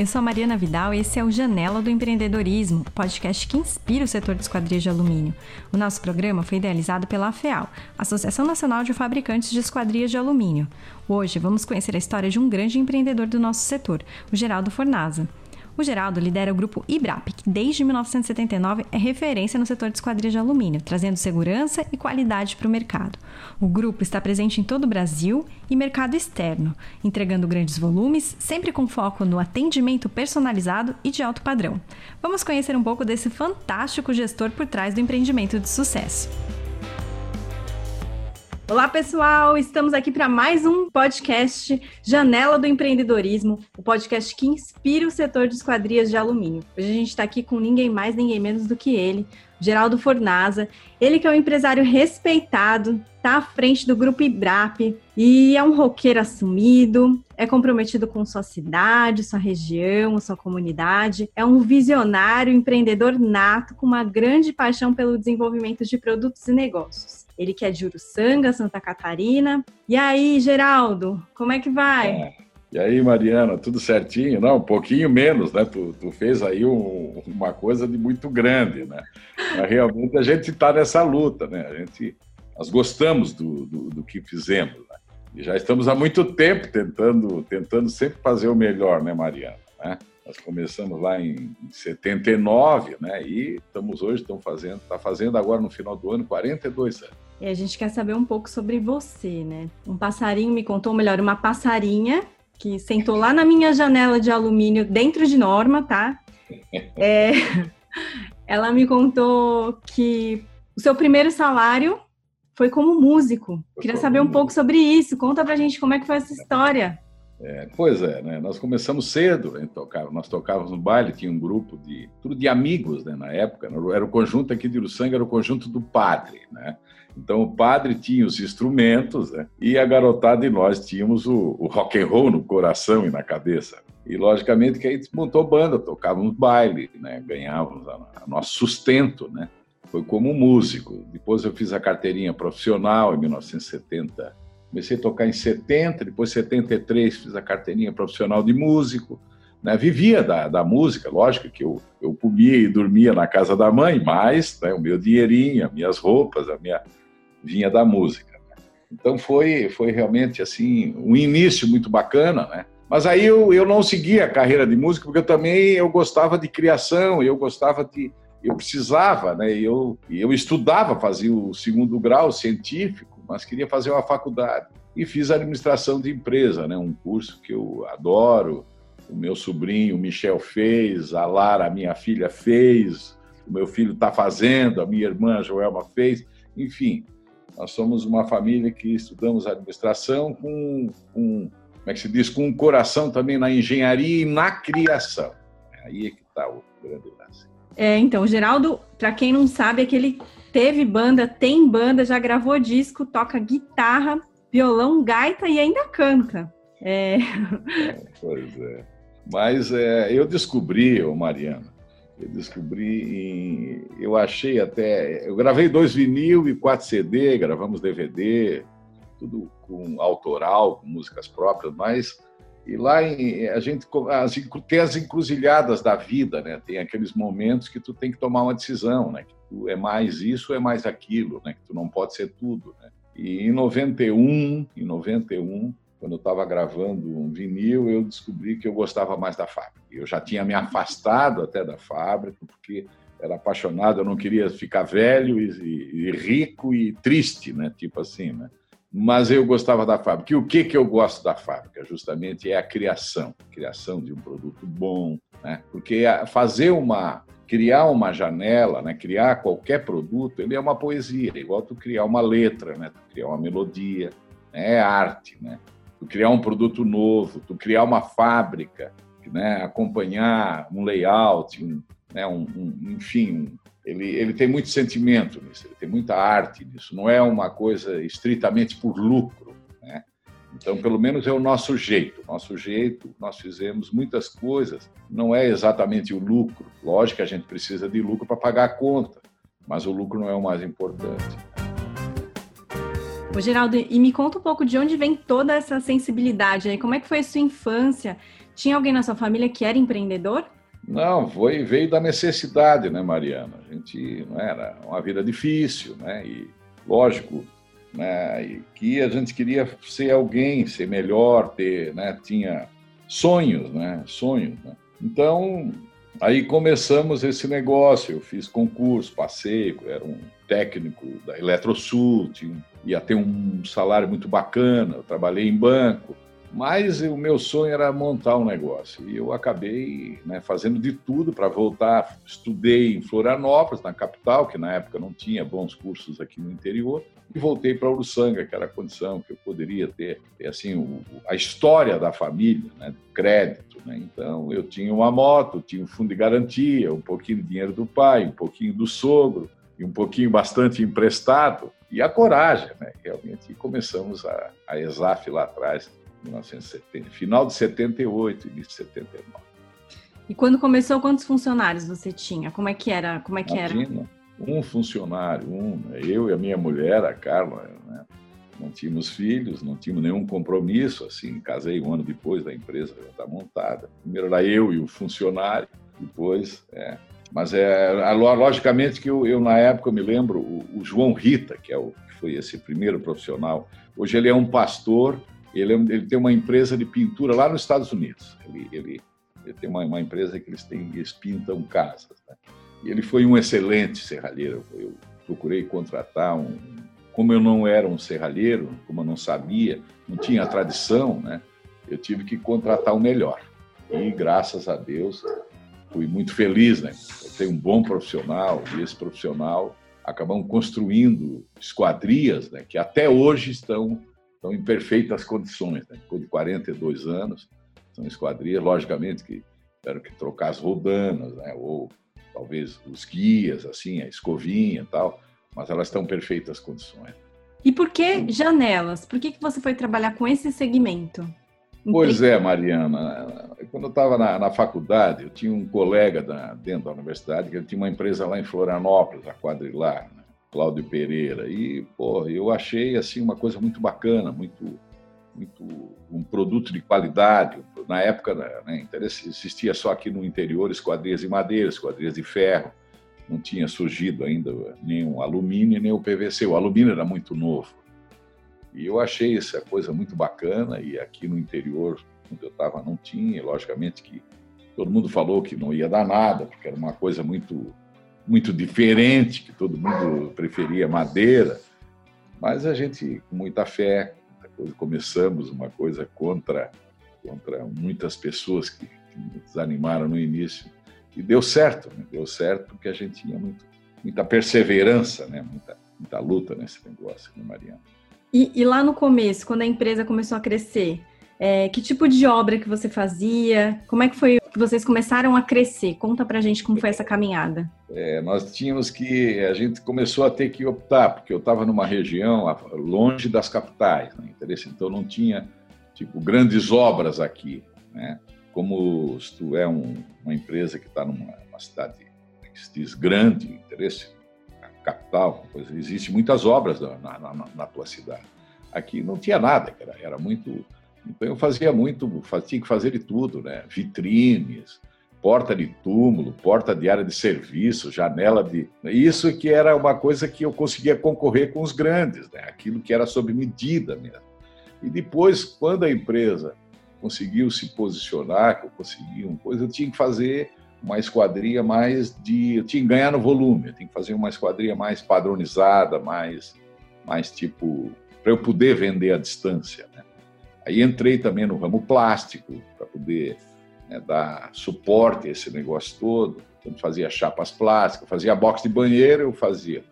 Eu sou a Mariana Vidal e esse é o Janela do Empreendedorismo, podcast que inspira o setor de esquadrias de alumínio. O nosso programa foi idealizado pela AFEAL, Associação Nacional de Fabricantes de Esquadrias de Alumínio. Hoje vamos conhecer a história de um grande empreendedor do nosso setor, o Geraldo Fornaza. O Geraldo lidera o grupo IBRAP, que desde 1979 é referência no setor de esquadrias de alumínio, trazendo segurança e qualidade para o mercado. O grupo está presente em todo o Brasil e mercado externo, entregando grandes volumes, sempre com foco no atendimento personalizado e de alto padrão. Vamos conhecer um pouco desse fantástico gestor por trás do empreendimento de sucesso. Olá, pessoal! Estamos aqui para mais um podcast Janela do Empreendedorismo, o podcast que inspira o setor de esquadrias de alumínio. Hoje a gente está aqui com ninguém mais, ninguém menos do que ele, Geraldo Fornaza. Ele que é um empresário respeitado, está à frente do grupo Ibrap e é um roqueiro assumido, é comprometido com sua cidade, sua região, sua comunidade, é um visionário, empreendedor nato com uma grande paixão pelo desenvolvimento de produtos e negócios. Ele que é de Uruçanga, Santa Catarina. E aí, Geraldo, como é que vai? É. E aí, Mariana, tudo certinho? Não, um pouquinho menos, né? Tu, tu fez aí um, uma coisa de muito grande, né? Mas realmente a gente está nessa luta, né? A gente, nós gostamos do, do, do que fizemos, né? E já estamos há muito tempo tentando, tentando sempre fazer o melhor, né, Mariana? Né? Nós começamos lá em 79, né? E estamos hoje, estamos fazendo, está fazendo agora no final do ano 42 anos. E a gente quer saber um pouco sobre você, né? Um passarinho me contou, melhor, uma passarinha que sentou lá na minha janela de alumínio dentro de norma, tá? É, ela me contou que o seu primeiro salário foi como músico. Queria saber um pouco sobre isso. Conta pra gente como é que foi essa história. É, pois é, né? Nós começamos cedo, né? Nós tocávamos no baile, tinha um grupo de tudo de amigos, né? Na época, era o conjunto aqui de Uruçanga, era o conjunto do padre, né? Então o padre tinha os instrumentos, né? E a garotada e nós tínhamos o, o rock and roll no coração e na cabeça. E logicamente que a gente montou banda, tocávamos baile, né? Ganhávamos a, a nosso sustento, né? Foi como músico. Depois eu fiz a carteirinha profissional em 1970 Comecei a tocar em 70, depois 73 fiz a carteirinha profissional de músico. Né? Vivia da, da música, lógico que eu, eu comia e dormia na casa da mãe, mas né, o meu dinheirinho, as minhas roupas, a minha vinha da música. Né? Então foi, foi realmente assim um início muito bacana, né? Mas aí eu, eu não segui a carreira de música porque eu também eu gostava de criação, eu gostava de eu precisava, né? Eu eu estudava, fazia o segundo grau científico mas queria fazer uma faculdade. E fiz administração de empresa, né? um curso que eu adoro. O meu sobrinho Michel fez, a Lara, minha filha, fez, o meu filho está fazendo, a minha irmã Joelma fez. Enfim, nós somos uma família que estudamos administração com, com como é que se diz, com um coração também na engenharia e na criação. Aí é que está o grande lance. É, então, Geraldo, para quem não sabe, é aquele teve banda, tem banda, já gravou disco, toca guitarra, violão, gaita e ainda canta. É... é pois é. Mas é, eu descobri, ô Mariana, eu descobri, em, eu achei até, eu gravei dois vinil e quatro CD, gravamos DVD, tudo com autoral, com músicas próprias, mas e lá em, a gente as, tem as encruzilhadas da vida, né? Tem aqueles momentos que tu tem que tomar uma decisão, né? Que é mais isso, é mais aquilo, né? Que tu não pode ser tudo, né? E em 91, em 91, quando eu estava gravando um vinil, eu descobri que eu gostava mais da fábrica. Eu já tinha me afastado até da fábrica, porque era apaixonado, eu não queria ficar velho e, e, e rico e triste, né? Tipo assim, né? mas eu gostava da fábrica. E o que, que eu gosto da fábrica? Justamente é a criação, a criação de um produto bom, né? Porque fazer uma, criar uma janela, né? Criar qualquer produto, ele é uma poesia, é igual tu criar uma letra, né? Tu criar uma melodia, né? é arte, né? Tu criar um produto novo, tu criar uma fábrica, né? Acompanhar um layout, um, né? um, um enfim, ele, ele tem muito sentimento nisso, ele tem muita arte nisso, não é uma coisa estritamente por lucro. Né? Então, pelo menos é o nosso jeito. Nosso jeito, nós fizemos muitas coisas, não é exatamente o lucro. Lógico que a gente precisa de lucro para pagar a conta, mas o lucro não é o mais importante. Ô, Geraldo, e me conta um pouco de onde vem toda essa sensibilidade aí. Como é que foi a sua infância? Tinha alguém na sua família que era empreendedor? Não, foi veio da necessidade, né, Mariana? A gente não era uma vida difícil, né? E lógico, né, que a gente queria ser alguém, ser melhor, ter, né, tinha sonhos, né, sonhos. Né? Então, aí começamos esse negócio. Eu fiz concurso, passei, era um técnico da Eletrosul, tinha, ia ter um salário muito bacana. Eu trabalhei em banco. Mas o meu sonho era montar um negócio e eu acabei né, fazendo de tudo para voltar. Estudei em Florianópolis, na capital, que na época não tinha bons cursos aqui no interior, e voltei para Uruçanga, que era a condição que eu poderia ter, ter assim o, a história da família, né, crédito. Né? Então eu tinha uma moto, tinha um fundo de garantia, um pouquinho de dinheiro do pai, um pouquinho do sogro e um pouquinho bastante emprestado e a coragem, né? Realmente começamos a, a ESAF lá atrás 1970, final de 78, início de 79. E quando começou, quantos funcionários você tinha? Como é que era? Como é que Imagina, era? Um funcionário, um, né? eu e a minha mulher, a Carla, né? não tínhamos filhos, não tínhamos nenhum compromisso, assim, casei um ano depois da empresa já estar montada. Primeiro era eu e o funcionário, depois, é. Mas é, logicamente que eu, eu na época, me lembro, o, o João Rita, que, é o, que foi esse primeiro profissional, hoje ele é um pastor ele, é ele, tem uma empresa de pintura lá nos Estados Unidos. Ele, ele, ele tem uma, uma, empresa que eles, têm, eles pintam casas. Né? E ele foi um excelente serralheiro. Eu procurei contratar um. Como eu não era um serralheiro, como eu não sabia, não tinha tradição, né? eu tive que contratar o melhor. E graças a Deus fui muito feliz, né? Eu tenho um bom profissional e esse profissional acabamos construindo esquadrias, né? Que até hoje estão estão em perfeitas condições, né? de 42 anos, são esquadrias, logicamente que tiveram que trocar as rodanas, né? ou talvez os guias, assim, a escovinha e tal, mas elas estão em perfeitas condições. E por que janelas? Por que, que você foi trabalhar com esse segmento? Pois é, Mariana. Quando eu estava na, na, faculdade, eu tinha um colega da, dentro da universidade que ele tinha uma empresa lá em Florianópolis, a Quadrilar. Né? Cláudio Pereira. E, pô, eu achei assim uma coisa muito bacana, muito muito um produto de qualidade. Na época, né, existia só aqui no interior esquadrias de madeira, esquadrias de ferro. Não tinha surgido ainda o alumínio nem o PVC. O alumínio era muito novo. E eu achei essa coisa muito bacana. E aqui no interior, onde eu estava, não tinha. Logicamente que todo mundo falou que não ia dar nada, porque era uma coisa muito muito diferente, que todo mundo preferia madeira, mas a gente, com muita fé, começamos uma coisa contra, contra muitas pessoas que, que desanimaram no início, e deu certo, né? deu certo porque a gente tinha muito, muita perseverança, né? muita, muita luta nesse negócio, né, Mariana? E, e, lá no começo, quando a empresa começou a crescer, é, que tipo de obra que você fazia? Como é que foi que vocês começaram a crescer? Conta pra gente como foi essa caminhada. É, nós tínhamos que, a gente começou a ter que optar, porque eu estava numa região longe das capitais, né? então não tinha tipo grandes obras aqui, né? Como se tu é um, uma empresa que está numa cidade que se diz grande, interesse, capital, coisa, existe muitas obras na, na, na, tua cidade. Aqui não tinha nada, era, era muito então eu fazia muito, tinha que fazer de tudo, né? Vitrines, porta de túmulo, porta de área de serviço, janela de. Isso que era uma coisa que eu conseguia concorrer com os grandes, né? aquilo que era sob medida mesmo. E depois, quando a empresa conseguiu se posicionar, que eu consegui uma coisa, eu tinha que fazer uma esquadria mais de. Eu tinha que ganhar no volume, eu tinha que fazer uma esquadria mais padronizada, mais, mais tipo. para eu poder vender à distância. Né? Aí entrei também no ramo plástico, para poder né, dar suporte a esse negócio todo. Então, fazia chapas plásticas, fazia box de banheiro, eu fazia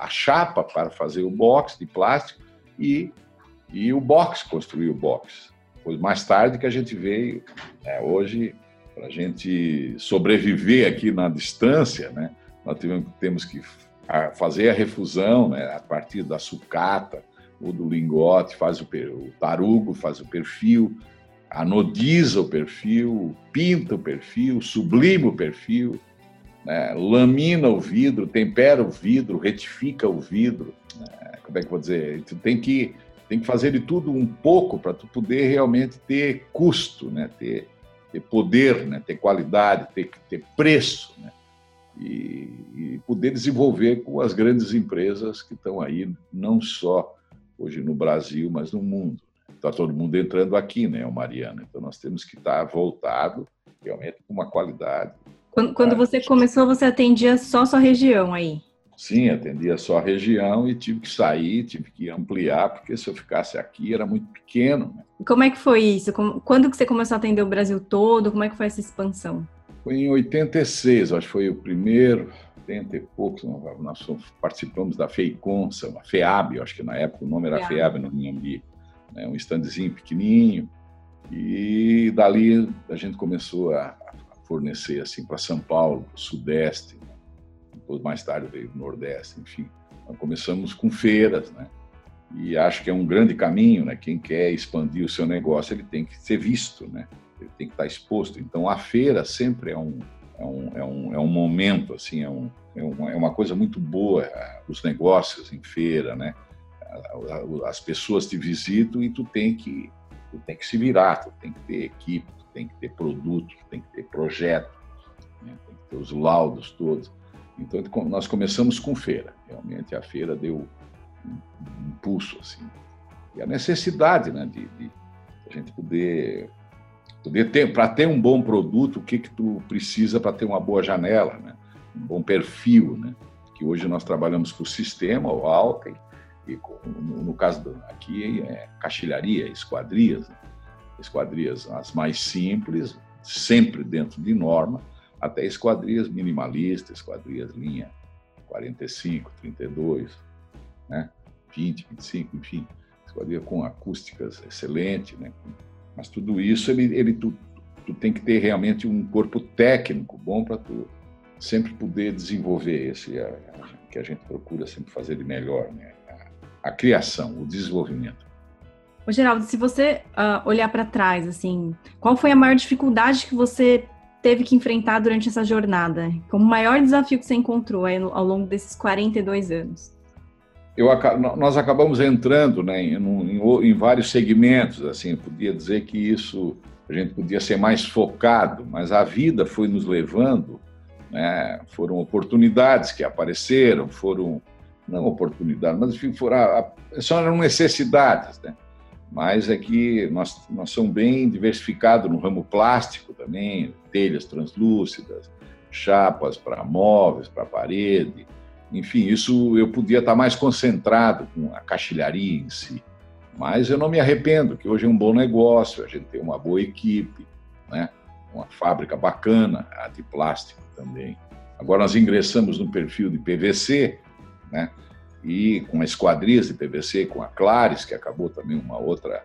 a chapa para fazer o box de plástico e, e o box, construir o box. Depois, mais tarde que a gente veio, né, hoje, para a gente sobreviver aqui na distância, né, nós temos que fazer a refusão né, a partir da sucata, o do lingote, faz o, o tarugo, faz o perfil, anodiza o perfil, pinta o perfil, sublima o perfil. né? lamina o vidro, tempera o vidro, retifica o vidro. Né? Como é que eu vou dizer? Tu tem que, tem que fazer de tudo um pouco para tu poder realmente ter custo, né? ter, ter poder, né? ter qualidade, ter, ter preço. Né? E, e poder desenvolver com as grandes empresas que estão aí, não só hoje no Brasil, mas no mundo. Está todo mundo entrando aqui, né, o Mariana? Então nós temos que estar voltado realmente com uma qualidade quando, quando você começou, você atendia só sua região aí? Sim, atendia só a região e tive que sair, tive que ampliar, porque se eu ficasse aqui era muito pequeno. Né? Como é que foi isso? Quando que você começou a atender o Brasil todo? Como é que foi essa expansão? Foi em 86, acho que foi o primeiro, 80 e poucos, nós participamos da FEICONSA, a FEAB, acho que na época o nome era FEAB, FEAB no Minhambi, né? um standzinho pequenininho, e dali a gente começou a fornecer assim para São Paulo, para o Sudeste, né? Depois mais tarde veio o Nordeste, enfim. Nós começamos com feiras, né? E acho que é um grande caminho, né? Quem quer expandir o seu negócio, ele tem que ser visto, né? Ele tem que estar exposto. Então a feira sempre é um é um, é um, é um momento assim, é, um, é, uma, é uma coisa muito boa os negócios em feira, né? As pessoas te visitam e tu tem que tu tem que se virar, tu tem que ter equipe, tem que ter produto, tem que ter projeto, né? tem que ter os laudos todos. Então, nós começamos com feira. Realmente, a feira deu um impulso, assim. E a necessidade, né, de, de a gente poder, poder ter, para ter um bom produto, o que que tu precisa para ter uma boa janela, né? Um bom perfil, né? Que hoje nós trabalhamos com o sistema, o Alten, e com, no, no, caso do, aqui é caixilharia, esquadrias, né? esquadrias as mais simples, sempre dentro de norma, até esquadrias minimalistas, esquadrias linha 45, 32, né? 20, 25, enfim, esquadria com acústicas excelentes, né? Mas tudo isso ele, ele tu, tu tem que ter realmente um corpo técnico bom para tu sempre poder desenvolver esse a, a, que a gente procura sempre fazer de melhor, né? A, a criação, o desenvolvimento. Ô, Geraldo, se você uh, olhar para trás, assim, qual foi a maior dificuldade que você teve que enfrentar durante essa jornada? Como maior desafio que você encontrou ao longo desses 42 anos? Eu, nós acabamos entrando né, em, em, em vários segmentos, assim, podia dizer que isso a gente podia ser mais focado, mas a vida foi nos levando, né, foram oportunidades que apareceram, foram não oportunidades, mas enfim, foram, eram necessidades, né? Mas é que nós, nós somos bem diversificados no ramo plástico também, telhas translúcidas, chapas para móveis, para parede, enfim, isso eu podia estar mais concentrado com a caixilharia em si. Mas eu não me arrependo, que hoje é um bom negócio, a gente tem uma boa equipe, né? uma fábrica bacana, a de plástico também. Agora nós ingressamos no perfil de PVC, né? E com a esquadrias de PVC, com a Clares, que acabou também uma outra,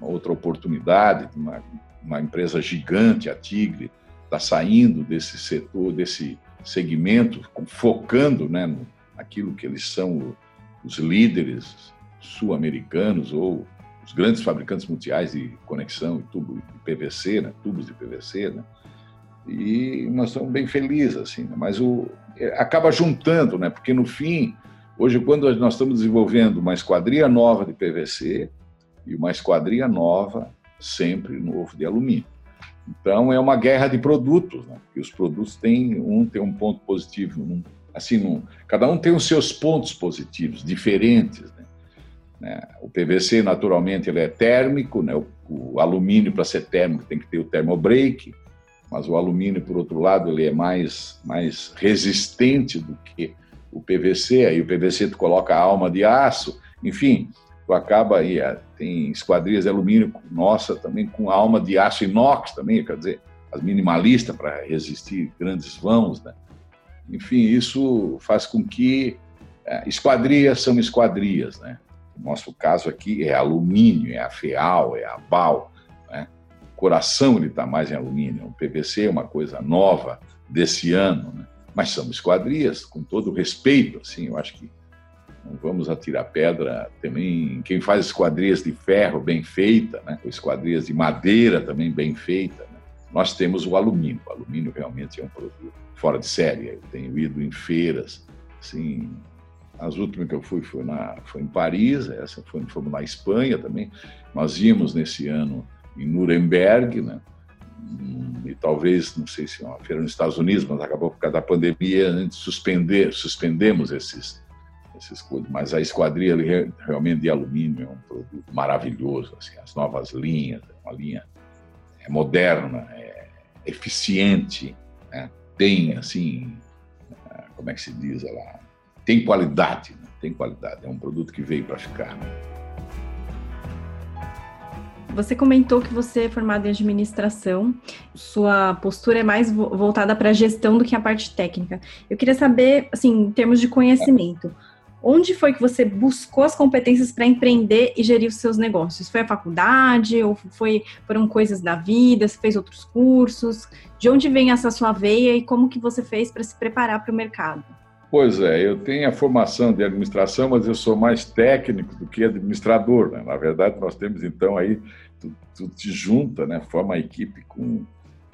uma outra oportunidade, uma, uma empresa gigante, a Tigre, está saindo desse setor, desse segmento, focando né, no, naquilo que eles são os líderes sul-americanos ou os grandes fabricantes mundiais de conexão e tubo de PVC, né, tubos de PVC, né? E nós estamos bem felizes assim, né? mas o acaba juntando, né? Porque no fim Hoje, quando nós estamos desenvolvendo uma esquadria nova de PVC e uma esquadria nova, sempre novo de alumínio. Então, é uma guerra de produtos, né? E os produtos têm um tem um ponto positivo, um, assim, um, cada um tem os seus pontos positivos, diferentes. Né? né? O PVC, naturalmente, ele é térmico, né? o, o alumínio, para ser térmico, tem que ter o thermobreak, mas o alumínio, por outro lado, ele é mais, mais resistente do que o PVC, aí o PVC tu coloca a alma de aço, enfim, tu acaba aí, é, tem esquadrias de alumínio, nossa, também com alma de aço inox também, quer dizer, as minimalistas para resistir grandes vãos, né? Enfim, isso faz com que é, esquadrias são esquadrias, né? No nosso caso aqui é alumínio, é a FEAL, é a BAL, né? O coração ele está mais em alumínio, o PVC é uma coisa nova desse ano, né? Mas são esquadrias, com todo respeito, assim, eu acho que não vamos atirar pedra também quem faz esquadrias de ferro bem feita, né? ou esquadrias de madeira também bem feita, né? nós temos o alumínio. O alumínio realmente é um produto fora de série. Eu tenho ido em feiras, assim, as últimas que eu fui foi, na, foi em Paris, essa foi, fomos na Espanha também. Nós íamos nesse ano em Nuremberg, né? E talvez, não sei se é uma feira nos Estados Unidos, mas acabou por causa da pandemia, suspender, suspendemos esses, esses coisas. Mas a esquadrilha realmente de alumínio é um produto maravilhoso, assim, as novas linhas, é uma linha é moderna, é eficiente, né? tem, assim, como é que se diz, ela tem qualidade, né? tem qualidade, é um produto que veio para ficar. Né? Você comentou que você é formado em administração, sua postura é mais voltada para a gestão do que a parte técnica. Eu queria saber, assim, em termos de conhecimento, onde foi que você buscou as competências para empreender e gerir os seus negócios? Foi a faculdade ou foi foram coisas da vida? Você fez outros cursos? De onde vem essa sua veia e como que você fez para se preparar para o mercado? Pois é, eu tenho a formação de administração, mas eu sou mais técnico do que administrador. Né? Na verdade, nós temos então aí tu, tu te junta, né? Forma a equipe com,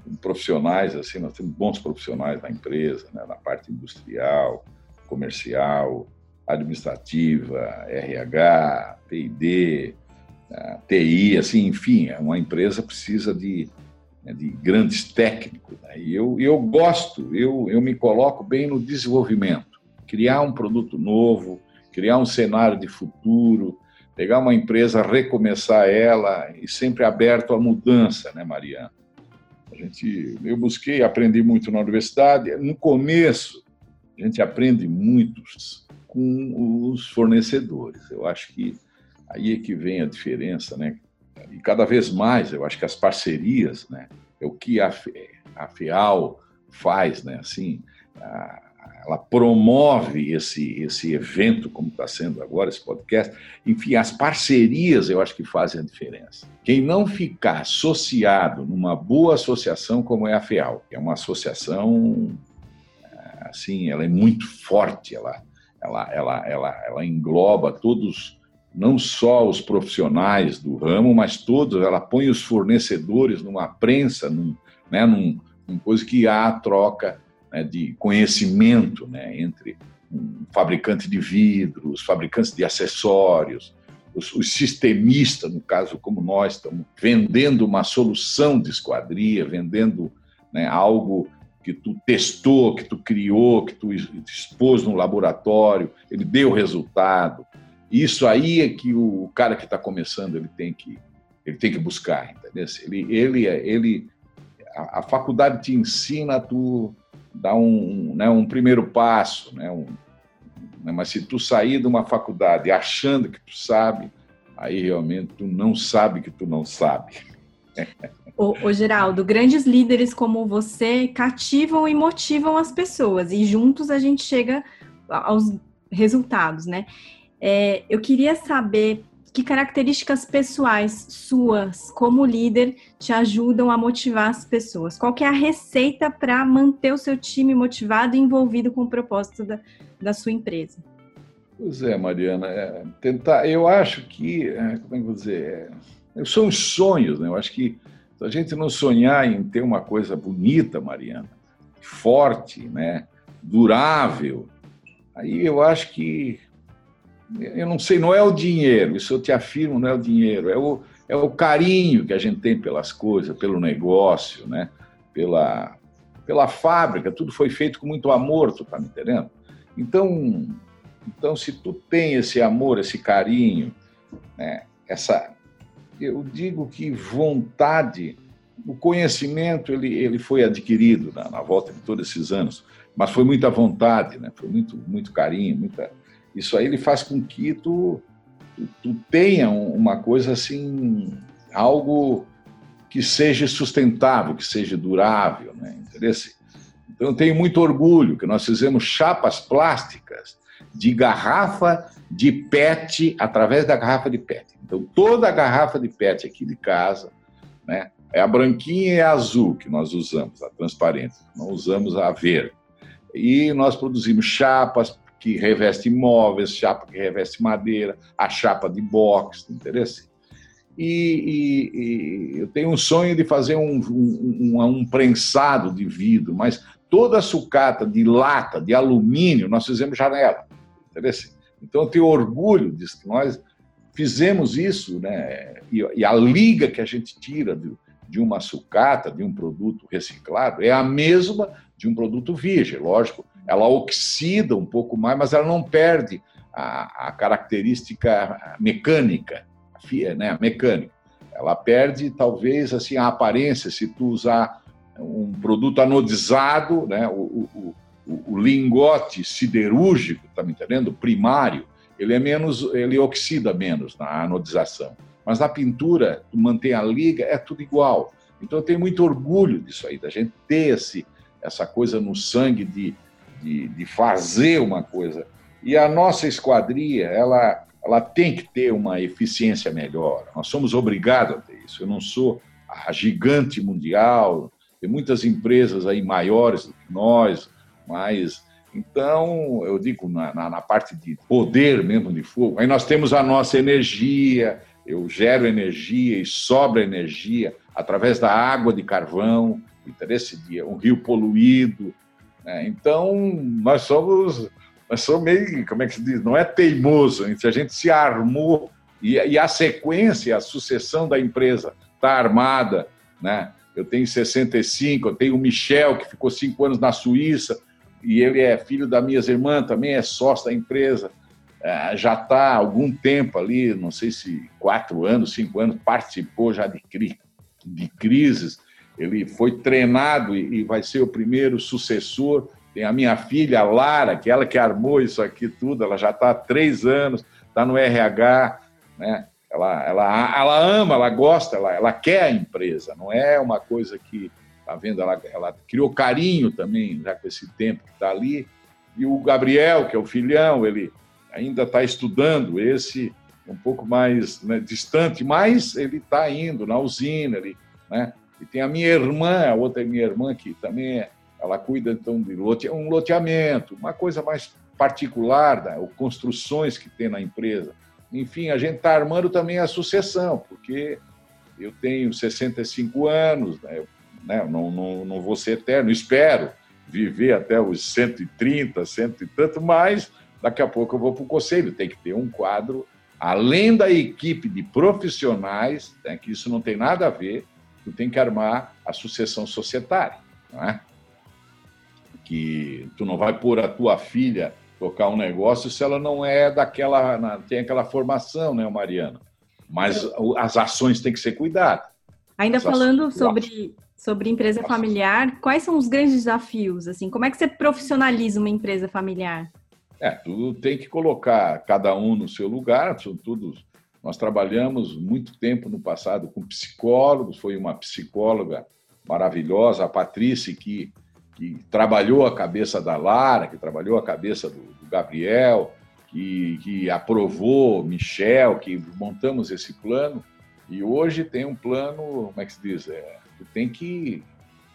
com, profissionais assim. Nós temos bons profissionais na empresa, né? Na parte industrial, comercial, administrativa, RH, P&D, TI, assim, enfim, é uma empresa precisa de, né, de grandes técnicos. Né? E eu, eu gosto, eu, eu me coloco bem no desenvolvimento, criar um produto novo, criar um cenário de futuro, pegar uma empresa, recomeçar ela e sempre aberto à mudança, né, Mariana? A gente, eu busquei, aprendi muito na universidade. No começo, a gente aprende muito com os fornecedores. Eu acho que aí é que vem a diferença, né? E cada vez mais, eu acho que as parcerias, né, é o que a, a FEAL faz, né? Assim, a, ela promove esse, esse evento, como está sendo agora, esse podcast. Enfim, as parcerias eu acho que fazem a diferença. Quem não ficar associado numa boa associação como é a FEAL, que é uma associação, eh, assim, ela é muito forte, ela, ela, ela, ela, ela engloba todos, não só os profissionais do ramo, mas todos, ela põe os fornecedores numa prensa, num, né, num, num coisa que há troca né, de conhecimento né, entre um fabricante de vidros, fabricantes de acessórios, os, os, sistemistas, no caso como nós estamos vendendo uma solução de esquadria, vendendo né, algo que tu testou, que tu criou, que tu expôs no laboratório, ele deu resultado. Isso aí é que o cara que está começando ele tem que ele tem que buscar, entendeu? Ele ele ele a, a faculdade te ensina a tu dar um, né, um primeiro passo, né, um, né, mas se tu sair de uma faculdade achando que tu sabe, aí realmente tu não sabe que tu não sabe. Ô, Geraldo, grandes líderes como você cativam e motivam as pessoas e juntos a gente chega aos resultados, né? É, eu queria saber que características pessoais suas, como líder, te ajudam a motivar as pessoas? Qual é a receita para manter o seu time motivado e envolvido com o propósito da, da sua empresa? Pois é, Mariana, é, tentar. Eu acho que, é, como é que vou dizer, é, são os sonhos, né? Eu acho que se a gente não sonhar em ter uma coisa bonita, Mariana, forte, né, durável, aí eu acho que eu não sei, não é o dinheiro, isso eu te afirmo, não é o dinheiro, é o, é o carinho que a gente tem pelas coisas, pelo negócio, né? pela, pela fábrica, tudo foi feito com muito amor, tu tá me entendendo? Então, então se tu tem esse amor, esse carinho, né? essa, eu digo que vontade, o conhecimento ele, ele foi adquirido na, na volta de todos esses anos, mas foi muita vontade, né? foi muito, muito carinho, muita isso aí ele faz com que tu, tu, tu tenha uma coisa assim, algo que seja sustentável, que seja durável, né? Entendeu? Então eu tenho muito orgulho que nós fizemos chapas plásticas de garrafa de PET através da garrafa de PET. Então toda a garrafa de PET aqui de casa, né? É a branquinha e a azul que nós usamos, a transparente. Não usamos a verde. E nós produzimos chapas, que reveste móveis, chapa que reveste madeira, a chapa de box, interesse. e, e, e, eu tenho um sonho de fazer um, um, um, um, prensado de vidro, mas toda a sucata de lata, de alumínio, nós fizemos janela. Então eu tenho orgulho disso, que nós fizemos isso, né? E, e, a liga que a gente tira de, de uma sucata, de um produto reciclado, é a mesma de um produto virgem. Lógico, ela oxida um pouco mais, mas ela não perde a, a característica mecânica né, mecânica. Ela perde, talvez, assim, a aparência se tu usar um produto anodizado, né, o, o, o, o lingote siderúrgico, tá me entendendo? Primário, ele é menos, ele oxida menos na anodização. Mas na pintura, tu mantém a liga, é tudo igual. Então eu tenho muito orgulho disso aí, da gente ter esse, essa coisa no sangue de, de, de fazer uma coisa. E a nossa esquadria, ela ela tem que ter uma eficiência melhor. Nós somos obrigados a ter isso. Eu não sou a gigante mundial, tem muitas empresas aí maiores do que nós, mas então eu digo na, na, na parte de poder mesmo de fogo. Aí nós temos a nossa energia, eu gero energia e sobra energia através da água de carvão, interesse de um rio poluído. Né? Então nós somos mas sou meio, como é que se diz? Não é teimoso, a gente se armou e, e a sequência, a sucessão da empresa está armada, né? Eu tenho 65, eu tenho o Michel, que ficou cinco anos na Suíça, e ele é filho das minhas irmãs, também é sócio da empresa. É, já está há algum tempo ali, não sei se quatro anos, cinco anos, participou já de, cri de crises. Ele foi treinado e, vai ser o primeiro sucessor tem a minha filha, Lara, que ela que armou isso aqui tudo, ela já está há três anos, está no RH, né? Ela, ela, ela ama, ela gosta, ela, ela quer a empresa, não é uma coisa que, tá vendo, ela, ela criou carinho também, já com esse tempo que está ali. E o Gabriel, que é o filhão, ele ainda está estudando, esse um pouco mais né, distante, mas ele está indo na usina, ele, né? E tem a minha irmã, a outra é minha irmã, que também é ela cuida então de lote, um loteamento, uma coisa mais particular, né? construções que tem na empresa. Enfim, a gente está armando também a sucessão, porque eu tenho 65 anos, né? né? Não, não, não vou ser eterno, espero viver até os 130, cento e tanto, mas daqui a pouco eu vou para o conselho. Tem que ter um quadro, além da equipe de profissionais, né? que isso não tem nada a ver, tu tem que armar a sucessão societária. Não é? que tu não vai pôr a tua filha tocar um negócio se ela não é daquela, tem aquela formação, né, Mariana? Mas as ações têm que ser cuidadas. Ainda as falando sobre, sobre empresa familiar, quais são os grandes desafios? Assim, como é que você profissionaliza uma empresa familiar? É, tu tem que colocar cada um no seu lugar, são todos. Nós trabalhamos muito tempo no passado com psicólogos, foi uma psicóloga maravilhosa, a Patrícia, que que trabalhou a cabeça da Lara, que trabalhou a cabeça do, do Gabriel, que, que, aprovou Michel, que montamos esse plano. E hoje tem um plano, como é que se diz? É, tem que.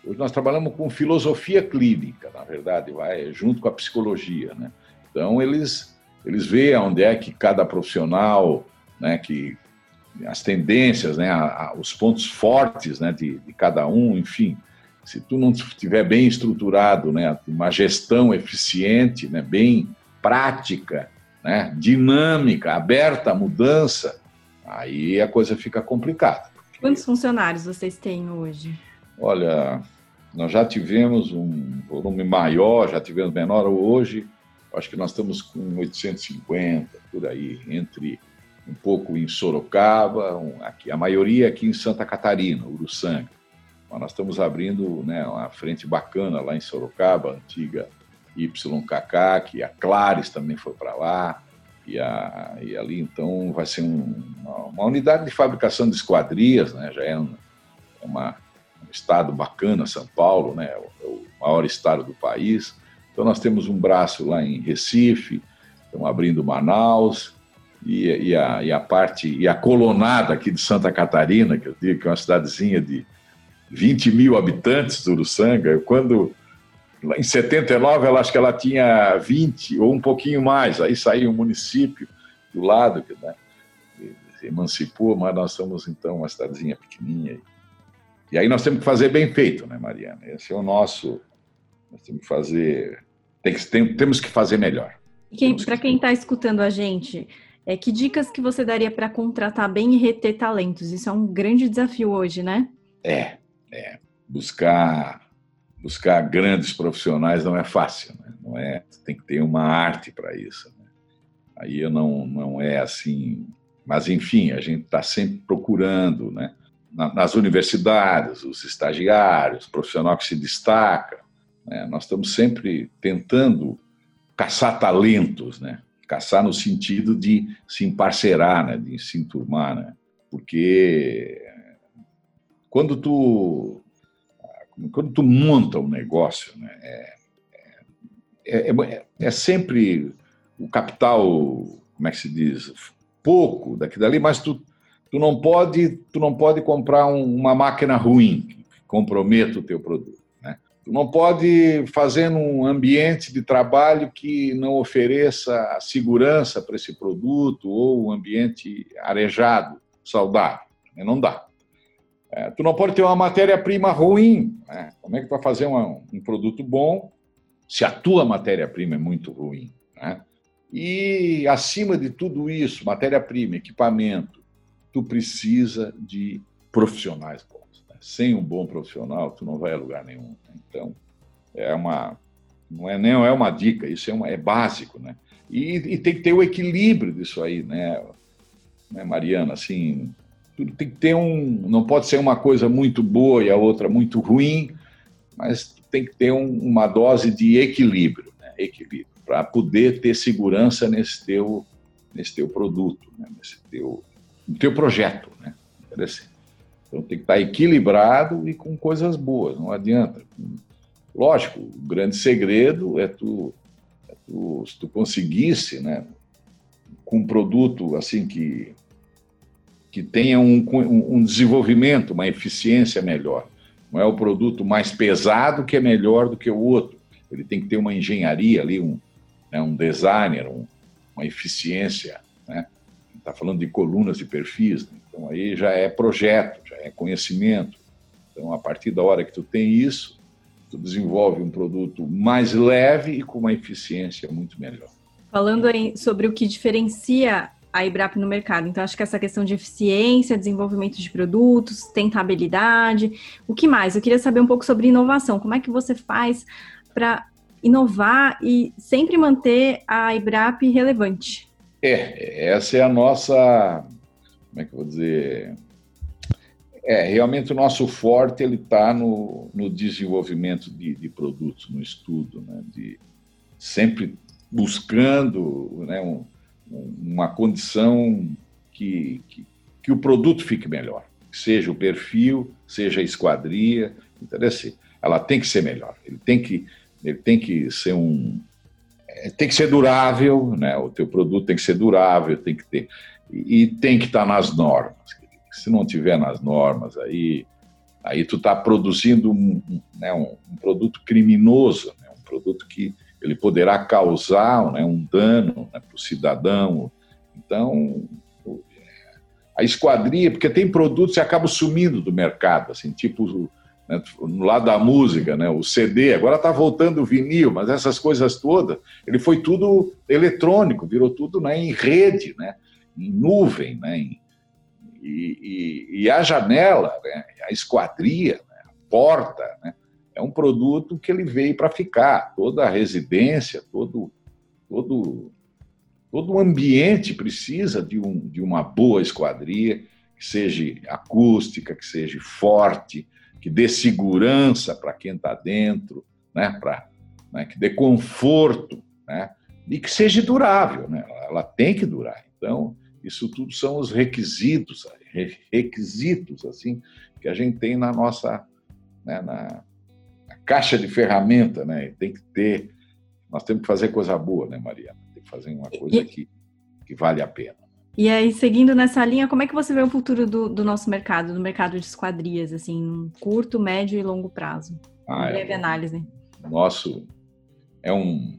Hoje nós trabalhamos com filosofia clínica, na verdade, vai junto com a psicologia, né? Então eles eles veem onde é que cada profissional, né, que as tendências, né, a, a, os pontos fortes, né, de, de cada um, enfim se tu não estiver bem estruturado, né, uma gestão eficiente, né, bem prática, né, dinâmica, aberta à mudança, aí a coisa fica complicada. Quantos funcionários vocês têm hoje? Olha, nós já tivemos um volume maior, já tivemos menor hoje. Acho que nós estamos com 850 por aí, entre um pouco em Sorocaba, um, aqui, a maioria aqui em Santa Catarina, Uruçanga. Nós estamos abrindo né, uma frente bacana lá em Sorocaba, antiga YKK, que a Clares também foi para lá, e, a, e, ali então vai ser um, uma, uma, unidade de fabricação de esquadrias, né, já é um, uma, um estado bacana, São Paulo, né, o maior estado do país. Então nós temos um braço lá em Recife, estamos abrindo Manaus, e, e, a, e a parte, e a colonada aqui de Santa Catarina, que eu digo que é uma cidadezinha de 20 mil habitantes do Uruçanga. Quando, em 79, ela acho que ela tinha 20 ou um pouquinho mais. Aí saiu um município do lado, né? se emancipou, mas nós somos então uma cidadezinha pequenininha. E aí nós temos que fazer bem feito, né, Mariana? Esse é o nosso. Nós temos que fazer. Tem que, tem, temos que fazer melhor. Para quem está escutando a gente, é, que dicas que você daria para contratar bem e reter talentos? Isso é um grande desafio hoje, né? É, é. Buscar, buscar grandes profissionais não é fácil, né? Não é. Tem que ter uma arte para isso. Né? Aí eu não, não é assim. Mas enfim, a gente está sempre procurando, né? Nas universidades, os estagiários, o profissional que se destaca, né? nós estamos sempre tentando caçar talentos, né? Caçar no sentido de se emparcerar, né? De se enturmar, né? Porque quando tu quando tu monta um negócio, né? É, é, é, é sempre o capital, como é que se diz, pouco daqui dali, mas tu, tu não pode tu não pode comprar um, uma máquina ruim que comprometa o teu produto. Tu não pode fazer num ambiente de trabalho que não ofereça segurança para esse produto ou um ambiente arejado, saudável. Não dá. É, tu não pode ter uma matéria-prima ruim. Né? Como é que tu vai fazer uma, um produto bom se a tua matéria-prima é muito ruim? Né? E, acima de tudo isso, matéria-prima, equipamento, tu precisa de profissionais bons sem um bom profissional, tu não vai a lugar nenhum. Né? Então, é uma não é nem é uma dica, isso é, uma, é básico, né? E, e, tem que ter o equilíbrio disso aí, né, né Mariana? Assim, tudo tem que ter um, não pode ser uma coisa muito boa e a outra muito ruim, mas tem que ter um, uma dose de equilíbrio, né? Equilíbrio para poder ter segurança nesse teu nesse teu produto, né? nesse teu no teu projeto, né? Interessante. Então tem que estar equilibrado e com coisas boas, não adianta. Lógico, o grande segredo é tu, é tu se tu conseguisse, né, com um produto assim que que tenha um, um desenvolvimento, uma eficiência melhor. Não é o produto mais pesado que é melhor do que o outro. Ele tem que ter uma engenharia ali, um, né, um designer, um, uma eficiência. Né? Está falando de colunas e perfis. Né? Então aí já é projeto, já é conhecimento. Então a partir da hora que tu tem isso, tu desenvolve um produto mais leve e com uma eficiência muito melhor. Falando sobre o que diferencia a IBRAP no mercado. Então, acho que essa questão de eficiência, desenvolvimento de produtos, tentabilidade. O que mais? Eu queria saber um pouco sobre inovação. Como é que você faz para inovar e sempre manter a IBRAP relevante? É, essa é a nossa como é que eu vou dizer? É, realmente o nosso forte ele está no, no desenvolvimento de, de, produtos, no estudo, né? de sempre buscando né, um, uma condição que, que, que, o produto fique melhor, seja o perfil, seja a esquadria, interesse. Ela tem que ser melhor, ele tem que, ele tem que ser um, tem que ser durável, né? O teu produto tem que ser durável, tem que ter e tem que estar tá nas normas. Se não tiver nas normas, aí, aí tu está produzindo um, né, um, um, produto criminoso, né, um produto que ele poderá causar né, um dano né, para o cidadão. Então, a esquadria, porque tem produtos que acabam sumindo do mercado, assim, tipo né, no lado da música, né, o CD, agora está voltando o vinil, mas essas coisas todas, ele foi tudo eletrônico, virou tudo né, em rede, né? em nuvem, né? e, e, e, a janela, né? a esquadria, né? a porta, né? é um produto que ele veio para ficar. Toda a residência, todo, todo, todo o ambiente precisa de, um, de uma boa esquadria, que seja acústica, que seja forte, que dê segurança para quem está dentro, né? Pra, né? que dê conforto, né? e que seja durável. Né? Ela tem que durar. Então, isso tudo são os requisitos, requisitos assim que a gente tem na nossa né, na, na, caixa de ferramenta, né? Tem que ter, nós temos que fazer coisa boa, né, Mariana? Tem que fazer uma coisa que, que vale a pena. E aí, seguindo nessa linha, como é que você vê o futuro do, do nosso mercado, do mercado de esquadrias, assim, curto, médio e longo prazo? Ah, breve é, análise. Nosso é um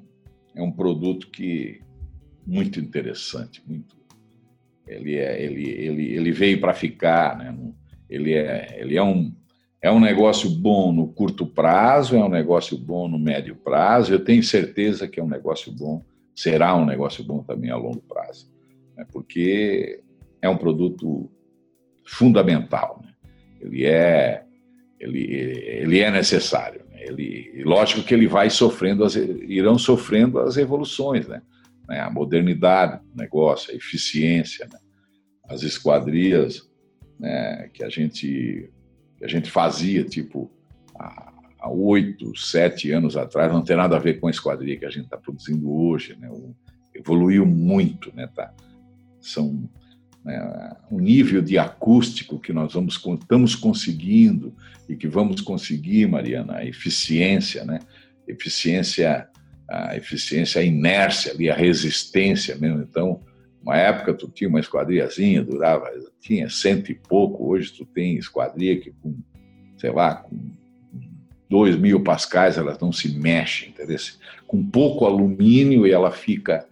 é um produto que muito interessante, muito ele, é, ele, ele, ele veio para ficar, né? ele, é, ele é, um, é um negócio bom no curto prazo, é um negócio bom no médio prazo, eu tenho certeza que é um negócio bom, será um negócio bom também a longo prazo, né? porque é um produto fundamental, né? ele, é, ele, ele é necessário, né? ele, lógico que ele vai sofrendo, as, irão sofrendo as evoluções, né? né, a modernidade do negócio, a eficiência, né, as esquadrias né, que a gente que a gente fazia tipo há oito, sete anos atrás não tem nada a ver com a esquadria que a gente está produzindo hoje, né, evoluiu muito, né, tá, são né, um nível de acústico que nós vamos estamos conseguindo e que vamos conseguir, Mariana, a eficiência, né, eficiência a eficiência, a inércia ali, a resistência mesmo. Então, uma época tu tinha uma esquadriazinha, durava, tinha cento e pouco, hoje tu tem esquadria que com, sei lá, com dois mil pascais elas não se mexem, entendeu? Com pouco alumínio e ela fica,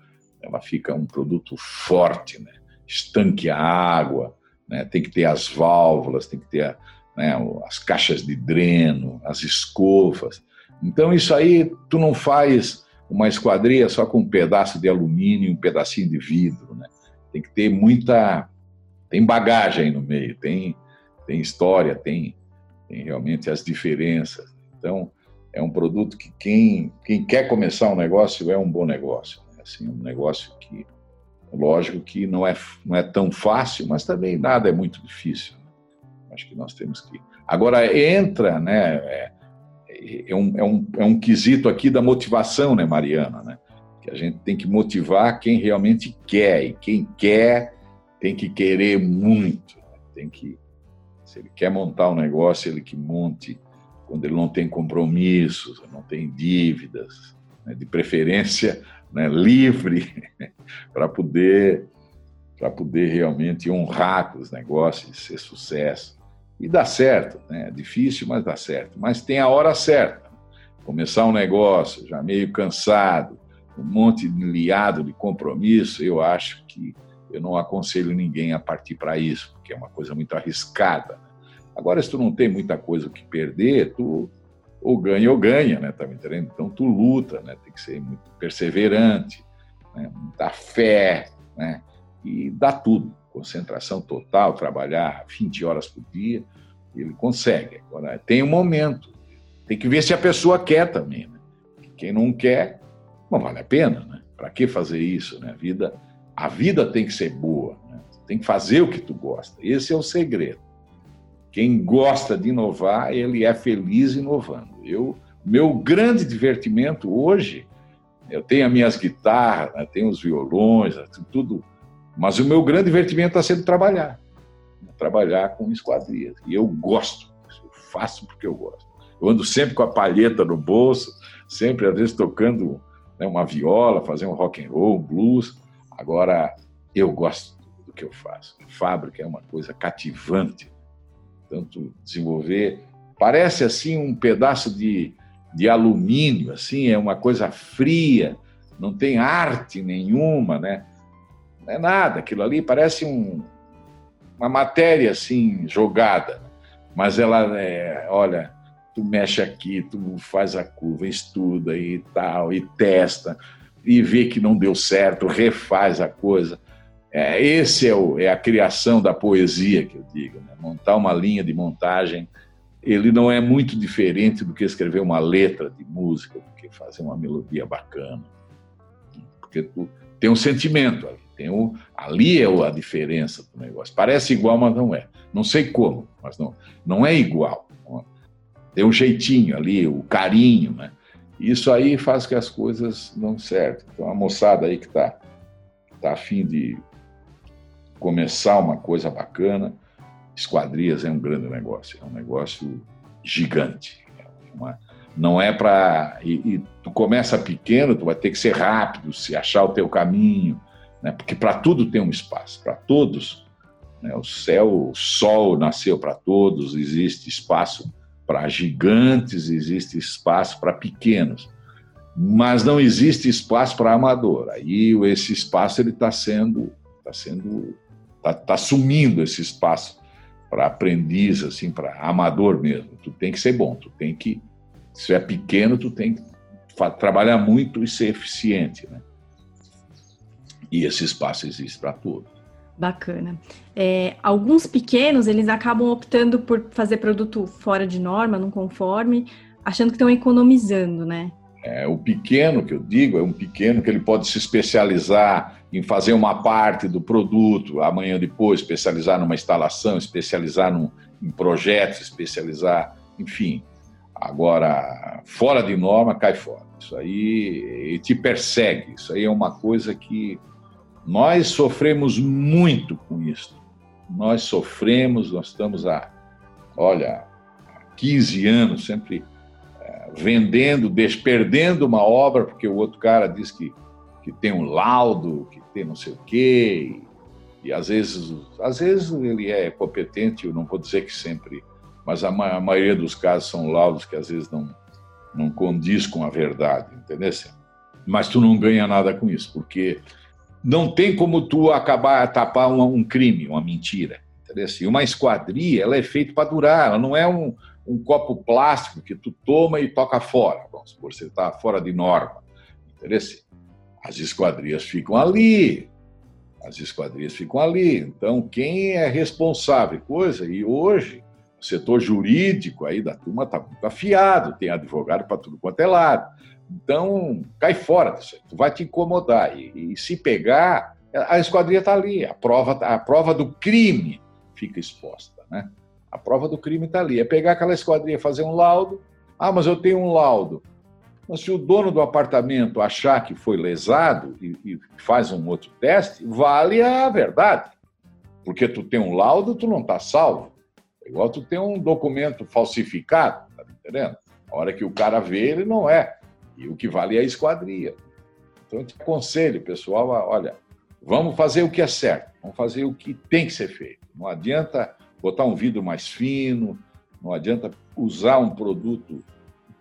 ela fica um produto forte, né? Estanque a água, né? Tem que ter as válvulas, tem que ter né, as caixas de dreno, as escovas. Então isso aí tu não faz uma esquadria só com um pedaço de alumínio, um pedacinho de vidro, né? Tem que ter muita, tem bagagem no meio, tem, tem história, tem, tem realmente as diferenças. Então, é um produto que quem, quem quer começar um negócio é um bom negócio. Assim, um negócio que, lógico que não é, não é tão fácil, mas também nada é muito difícil. Né? Acho que nós temos que. Agora, entra, né? É, é um, é, um, é um quesito aqui da motivação, né, Mariana? Né? Que a gente tem que motivar quem realmente quer, e quem quer tem que querer muito. Né? Tem que, se ele quer montar um negócio, ele que monte quando ele não tem compromissos, não tem dívidas, né? de preferência né? livre, para poder para poder realmente honrar os negócios ser sucesso. E dá certo, né? É difícil, mas dá certo. Mas tem a hora certa. Começar um negócio já meio cansado, um monte de liado de compromisso, eu acho que eu não aconselho ninguém a partir para isso, porque é uma coisa muito arriscada. Agora, se tu não tem muita coisa que perder, tu ou ganha ou ganha, né? Tá me entendendo? Então tu luta, né? Tem que ser muito perseverante, né? muita fé, né? E dá tudo concentração total, trabalhar 20 horas por dia, ele consegue. Agora, tem um momento, tem que ver se a pessoa quer também. Né? Quem não quer, não vale a pena, né? Para que fazer isso, né? A vida, a vida tem que ser boa, né? tem que fazer o que tu gosta. Esse é o segredo. Quem gosta de inovar, ele é feliz inovando. Eu, meu grande divertimento hoje, eu tenho as minhas guitarras, né? tenho os violões, tudo mas o meu grande divertimento está sendo trabalhar. Trabalhar com esquadrias. E eu gosto. Eu faço porque eu gosto. Eu ando sempre com a palheta no bolso, sempre, às vezes, tocando né, uma viola, fazendo um rock and roll, blues. Agora, eu gosto do que eu faço. Fábrica é uma coisa cativante. Tanto desenvolver... Parece, assim, um pedaço de, de alumínio, assim, é uma coisa fria, não tem arte nenhuma, né? Não é nada, aquilo ali parece um, uma matéria assim jogada, mas ela é, olha, tu mexe aqui, tu faz a curva, estuda e tal, e testa, e vê que não deu certo, refaz a coisa. É, esse é, o, é a criação da poesia que eu digo, né? montar uma linha de montagem, ele não é muito diferente do que escrever uma letra de música, do que fazer uma melodia bacana, porque tu tem um sentimento ali. Tem o, ali é a diferença do negócio. Parece igual, mas não é. Não sei como, mas não, não é igual. Tem um jeitinho ali, o carinho, né? Isso aí faz que as coisas dão certo. Então, a moçada aí que está tá afim de começar uma coisa bacana, esquadrias é um grande negócio, é um negócio gigante. Uma, não é para. E, e, tu começa pequeno, tu vai ter que ser rápido, se achar o teu caminho, né? porque para tudo tem um espaço, para todos. Né? O céu, o sol nasceu para todos, existe espaço para gigantes, existe espaço para pequenos, mas não existe espaço para amador. Aí esse espaço ele está sendo, tá sendo tá, tá sumindo esse espaço para aprendiz, assim, para amador mesmo. Tu tem que ser bom, tu tem que, se é pequeno, tu tem que trabalhar muito e ser eficiente, né? E esse espaço existe para todos. Bacana. É, alguns pequenos, eles acabam optando por fazer produto fora de norma, não conforme, achando que estão economizando, né? É, o pequeno que eu digo é um pequeno que ele pode se especializar em fazer uma parte do produto, amanhã depois especializar numa instalação, especializar num, em projetos, especializar, enfim. Agora, fora de norma, cai fora. Isso aí te persegue. Isso aí é uma coisa que nós sofremos muito com isso. Nós sofremos, nós estamos há, olha, 15 anos sempre é, vendendo, desperdendo uma obra, porque o outro cara diz que, que tem um laudo, que tem não sei o quê, e, às vezes, às vezes ele é competente, eu não vou dizer que sempre, mas a, a maioria dos casos são laudos que às vezes não, não condiz com a verdade, entendeu? Mas tu não ganha nada com isso, porque não tem como tu acabar tapar um, um crime, uma mentira. Entendeu? E uma esquadria, ela é feita para durar, ela não é um, um, copo plástico que tu toma e toca fora. Vamos supor, você está fora de norma. Entendeu? As esquadrias ficam ali, as esquadrias ficam ali. Então, quem é responsável, coisa, e hoje o setor jurídico aí da turma está muito afiado, tem advogado para tudo quanto é lado. Então, cai fora disso. Tu vai te incomodar. E, e se pegar, a esquadria está ali. A prova, a prova do crime fica exposta. Né? A prova do crime está ali. É pegar aquela esquadria, fazer um laudo. Ah, mas eu tenho um laudo. Mas se o dono do apartamento achar que foi lesado e, e faz um outro teste, vale a verdade. Porque tu tem um laudo, tu não está salvo. É igual tu tem um documento falsificado, tá entendendo? A hora que o cara vê, ele não é. E o que vale é a esquadria. Então, eu te aconselho, pessoal, a, olha, vamos fazer o que é certo, vamos fazer o que tem que ser feito. Não adianta botar um vidro mais fino, não adianta usar um produto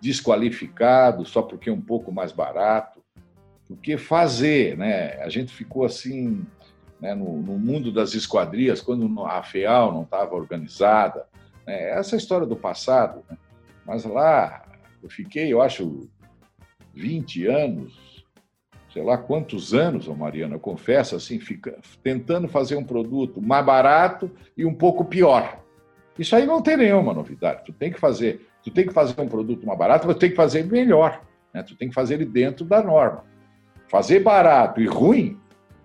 desqualificado só porque é um pouco mais barato. Porque fazer, né? A gente ficou assim né, no, no, mundo das esquadrias, quando a FEAL não estava organizada. Né, essa é história do passado. Né? Mas lá eu fiquei, eu acho, 20 anos, sei lá quantos anos, Mariana, confessa assim, fica tentando fazer um produto mais barato e um pouco pior. Isso aí não tem nenhuma novidade. Tu tem que fazer, tu tem que fazer um produto mais barato, mas tu tem que fazer melhor. Né? Tu tem que fazer ele dentro da norma. Fazer barato e ruim,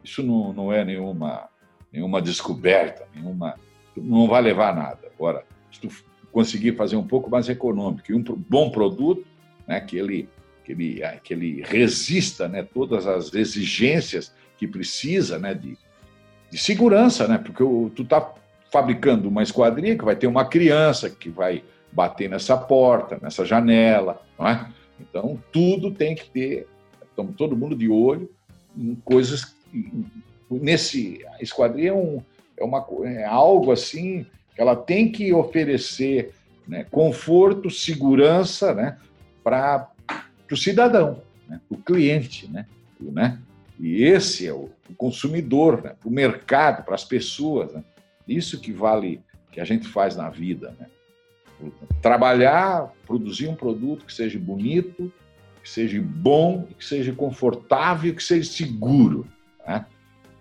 isso não, não é nenhuma, nenhuma descoberta, nenhuma, não vai levar a nada. Agora, se tu conseguir fazer um pouco mais econômico e um bom produto, né, que ele que ele, ah, que ele resista né, todas as exigências que precisa né, de, de segurança, né, porque tu está fabricando uma esquadria que vai ter uma criança que vai bater nessa porta, nessa janela, não é? Então, tudo tem que ter, estamos todo mundo de olho em coisas. Nesse, a esquadria é, um, é, uma, é algo assim que ela tem que oferecer né, conforto, segurança né, para o cidadão, né? para o cliente. Né? né? E esse é o, o consumidor, né? para o mercado, para as pessoas. Né? Isso que vale, que a gente faz na vida. Né? Trabalhar, produzir um produto que seja bonito, que seja bom, que seja confortável, que seja seguro. Né?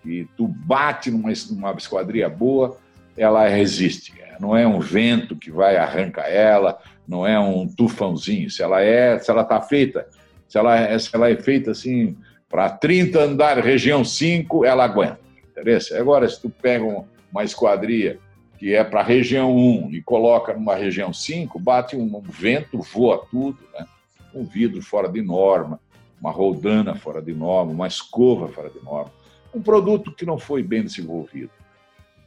E tu bate numa, numa esquadria boa, ela resiste. Não é um vento que vai arrancar ela, não é um tufãozinho. Se ela é, se ela está feita, se ela, é, se ela é feita assim para 30 andares, região 5, ela aguenta. Interessa? Agora, se tu pega uma esquadria que é para a região 1 e coloca numa região 5, bate um vento, voa tudo, né? um vidro fora de norma, uma roldana fora de norma, uma escova fora de norma, um produto que não foi bem desenvolvido.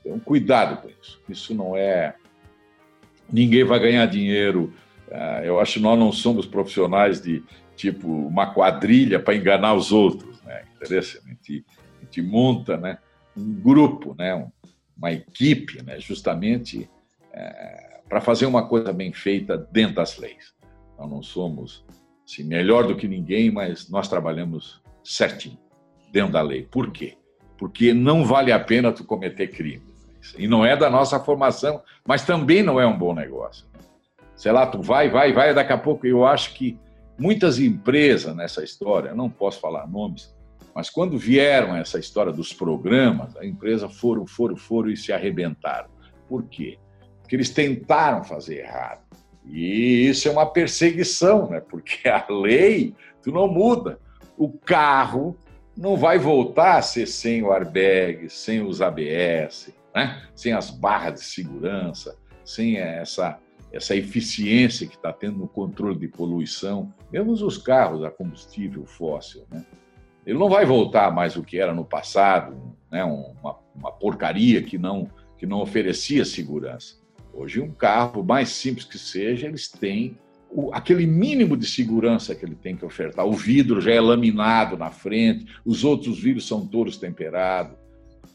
Então, cuidado com isso. Isso não é ninguém vai ganhar dinheiro. Ah, eu acho que nós não somos profissionais de tipo uma quadrilha para enganar os outros, né? Interessante. A gente, monta, né, um grupo, né, uma equipe, né, justamente é, para fazer uma coisa bem feita dentro das leis. Nós não somos assim, melhor do que ninguém, mas nós trabalhamos certinho dentro da lei. Por quê? porque não vale a pena tu cometer crime. E não é da nossa formação, mas também não é um bom negócio. Sei lá, tu vai, vai, vai, daqui a pouco eu acho que muitas empresas nessa história, não posso falar nomes, mas quando vieram essa história dos programas, a empresa foram, foram, foram e se arrebentaram. Por quê? Porque eles tentaram fazer errado. E isso é uma perseguição, né? Porque a lei, tu não muda. O carro não vai voltar a ser sem o airbag, sem os ABS, né? sem as barras de segurança, sem essa, essa eficiência que está tendo no controle de poluição, mesmo os carros a combustível fóssil. Né? Ele não vai voltar mais o que era no passado, né? uma, uma porcaria que não, que não oferecia segurança. Hoje, um carro, mais simples que seja, eles têm o, aquele mínimo de segurança que ele tem que ofertar. O vidro já é laminado na frente, os outros vidros são todos temperados.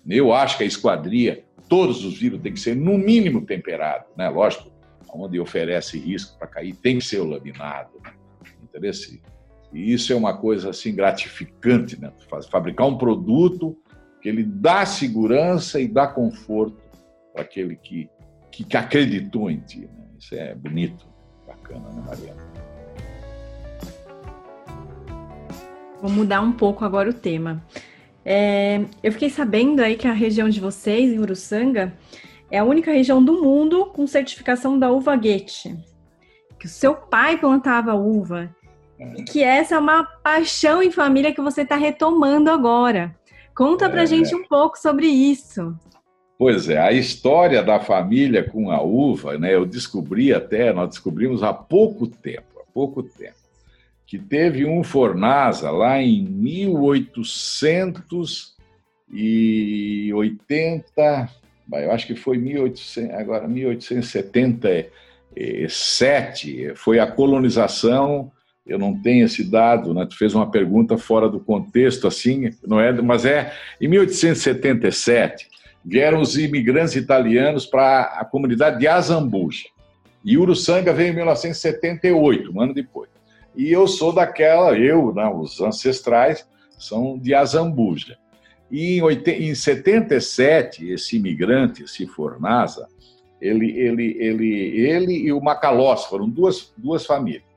Eu acho que a esquadria, todos os vidros têm que ser no mínimo temperado, né? Lógico, onde oferece risco para cair, tem que ser o laminado. Né? Interesse? E isso é uma coisa assim gratificante, né? Fabricar um produto que ele dá segurança e dá conforto para aquele que, que, que acreditou em ti. Né? Isso é bonito bacana, né, Mariana? Vou mudar um pouco agora o tema. É, eu fiquei sabendo aí que a região de vocês, em Uruçanga, é a única região do mundo com certificação da uva Goethe. Que o seu pai plantava uva. Que essa é uma paixão em família que você está retomando agora. Conta é. pra gente um pouco sobre isso. Pois é, a história da família com a uva, né, eu descobri até, nós descobrimos há pouco tempo, há pouco tempo, que teve um Fornasa lá em 1880, eu acho que foi 1800, agora 1877, foi a colonização eu não tenho esse dado, né? Tu fez uma pergunta fora do contexto, assim, não é? Mas é em 1877 vieram os imigrantes italianos para a comunidade de Azambuja. E Uruçanga veio em 1978, um ano depois. E eu sou daquela, eu, né, os ancestrais são de Azambuja. E em, em 77, esse imigrante, esse Fornasa, ele, ele, ele, ele e o Macalós foram duas, duas famílias.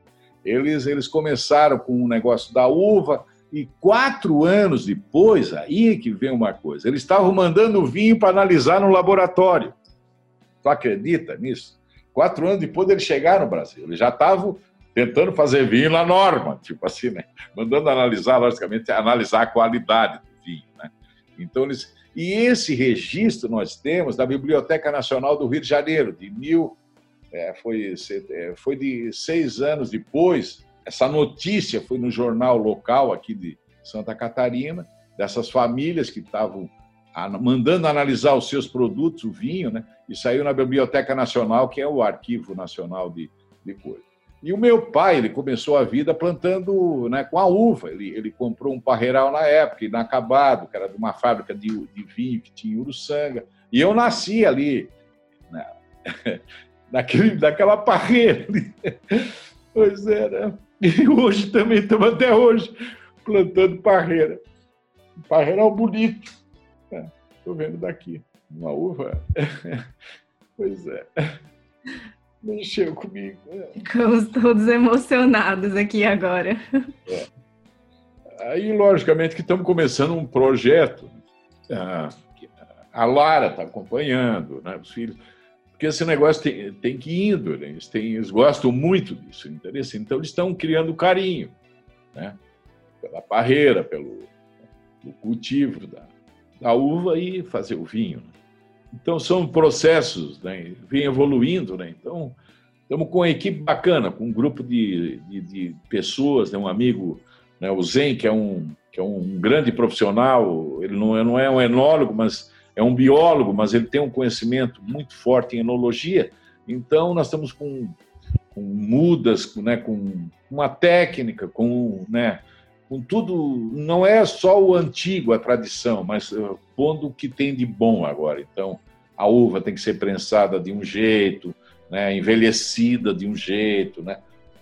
Eles, eles começaram com um negócio da uva, e quatro anos depois, aí que vem uma coisa, eles estavam mandando vinho para analisar no laboratório. Tu acredita nisso? Quatro anos depois eles chegaram no Brasil, eles já estavam tentando fazer vinho na norma, tipo assim, né? Mandando analisar, logicamente, analisar a qualidade do vinho, né? Então eles e esse registro nós temos da Biblioteca Nacional do Rio de Janeiro, de mil, é, foi, é, foi de seis anos depois essa notícia foi no jornal local aqui de Santa Catarina, dessas famílias que estavam mandando analisar os seus produtos, o vinho, né? E saiu na Biblioteca Nacional, que é o Arquivo Nacional de, de Coisa. E o meu pai, ele começou a vida plantando né, com a uva. Ele, ele comprou um parreiral na época, inacabado, que era de uma fábrica de, de vinho que tinha Uruçanga. E eu nasci ali, né, naquele, naquela parreira. Pois é, né? E hoje também estamos até hoje plantando parreira. Parreira é bonito. Estou é, vendo daqui. Uma uva. pois é. Mexeu comigo. É. Ficamos todos emocionados aqui agora. É. Aí, logicamente, que estamos começando um projeto. Ah, a Lara está acompanhando, né, os filhos porque esse negócio tem, tem que ir indo, né? eles, têm, eles gostam muito disso, interesse. Então, eles estão criando carinho, né? pela parreira, pelo, pelo cultivo da, da, uva e fazer o vinho. Né? Então, são processos, né? vem evoluindo. Né? Então, estamos com uma equipe bacana, com um grupo de, de, de pessoas, né? um amigo, né? o Zen, que é um, que é um grande profissional, ele não é, não é um enólogo, mas é um biólogo, mas ele tem um conhecimento muito forte em enologia. Então, nós estamos com, com mudas, né, com uma técnica, com, né, com tudo. Não é só o antigo, a tradição, mas uh, pondo o que tem de bom agora. Então, a uva tem que ser prensada de um jeito, né, envelhecida de um jeito, né,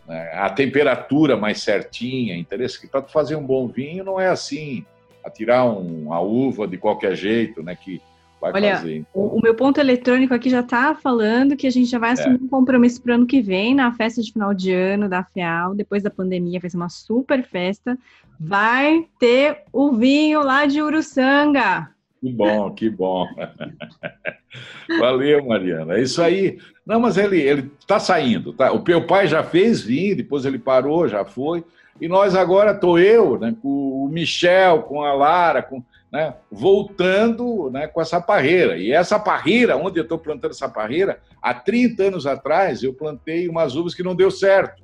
né a temperatura mais certinha, interesse que para fazer um bom vinho não é assim a tirar um, a uva de qualquer jeito, né? Que vai Olha, fazer. Então... O, o, meu ponto eletrônico aqui já está falando que a gente já vai assumir é. um compromisso para o ano que vem, na festa de final de ano da FEAL, depois da pandemia, vai ser uma super festa. Vai ter o vinho lá de Uruçanga. Que bom, que bom. Valeu, Mariana. É isso aí. Não, mas ele ele está saindo, tá? O meu pai já fez vinho, depois ele parou, já foi. E nós agora estou eu, né, com o Michel, com a Lara, com, né, voltando né, com essa parreira. E essa parreira, onde eu estou plantando essa parreira, há 30 anos atrás eu plantei umas uvas que não deu certo.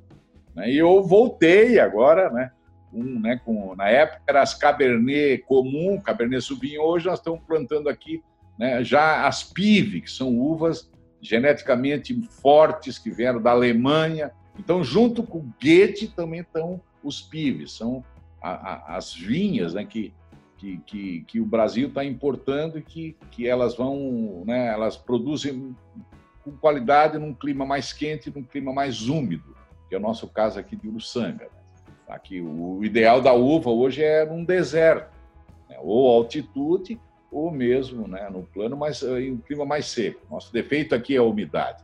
Né, e eu voltei agora, né, né, com, na época era as Cabernet comum, Cabernet Sauvignon, hoje nós estamos plantando aqui né, já as Pive, que são uvas geneticamente fortes que vieram da Alemanha. Então, junto com o Goethe também estão os PIVs, são a, a, as vinhas né, que, que, que, que, o Brasil está importando e que, que elas vão, né, elas produzem com qualidade num clima mais quente, num clima mais úmido, que é o nosso caso aqui de Uruçanga. Né? Aqui, o ideal da uva hoje é num deserto, né? ou altitude, ou mesmo né, no plano, mas em um clima mais seco. Nosso defeito aqui é a umidade,